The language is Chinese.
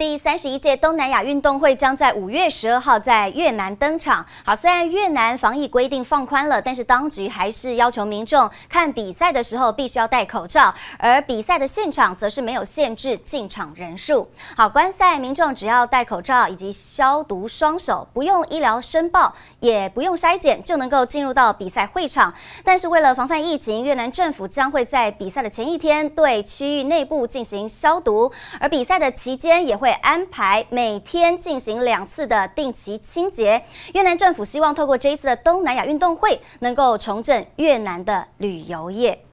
第三十一届东南亚运动会将在五月十二号在越南登场。好，虽然越南防疫规定放宽了，但是当局还是要求民众看比赛的时候必须要戴口罩，而比赛的现场则是没有限制进场人数。好，观赛民众只要戴口罩以及消毒双手，不用医疗申报，也不用筛检，就能够进入到比赛会场。但是为了防范疫情，越南政府将会在比赛的前一天对区域内部进行消毒，而比赛的期间也会安排每天进行两次的定期清洁。越南政府希望透过这一次的东南亚运动会，能够重振越南的旅游业。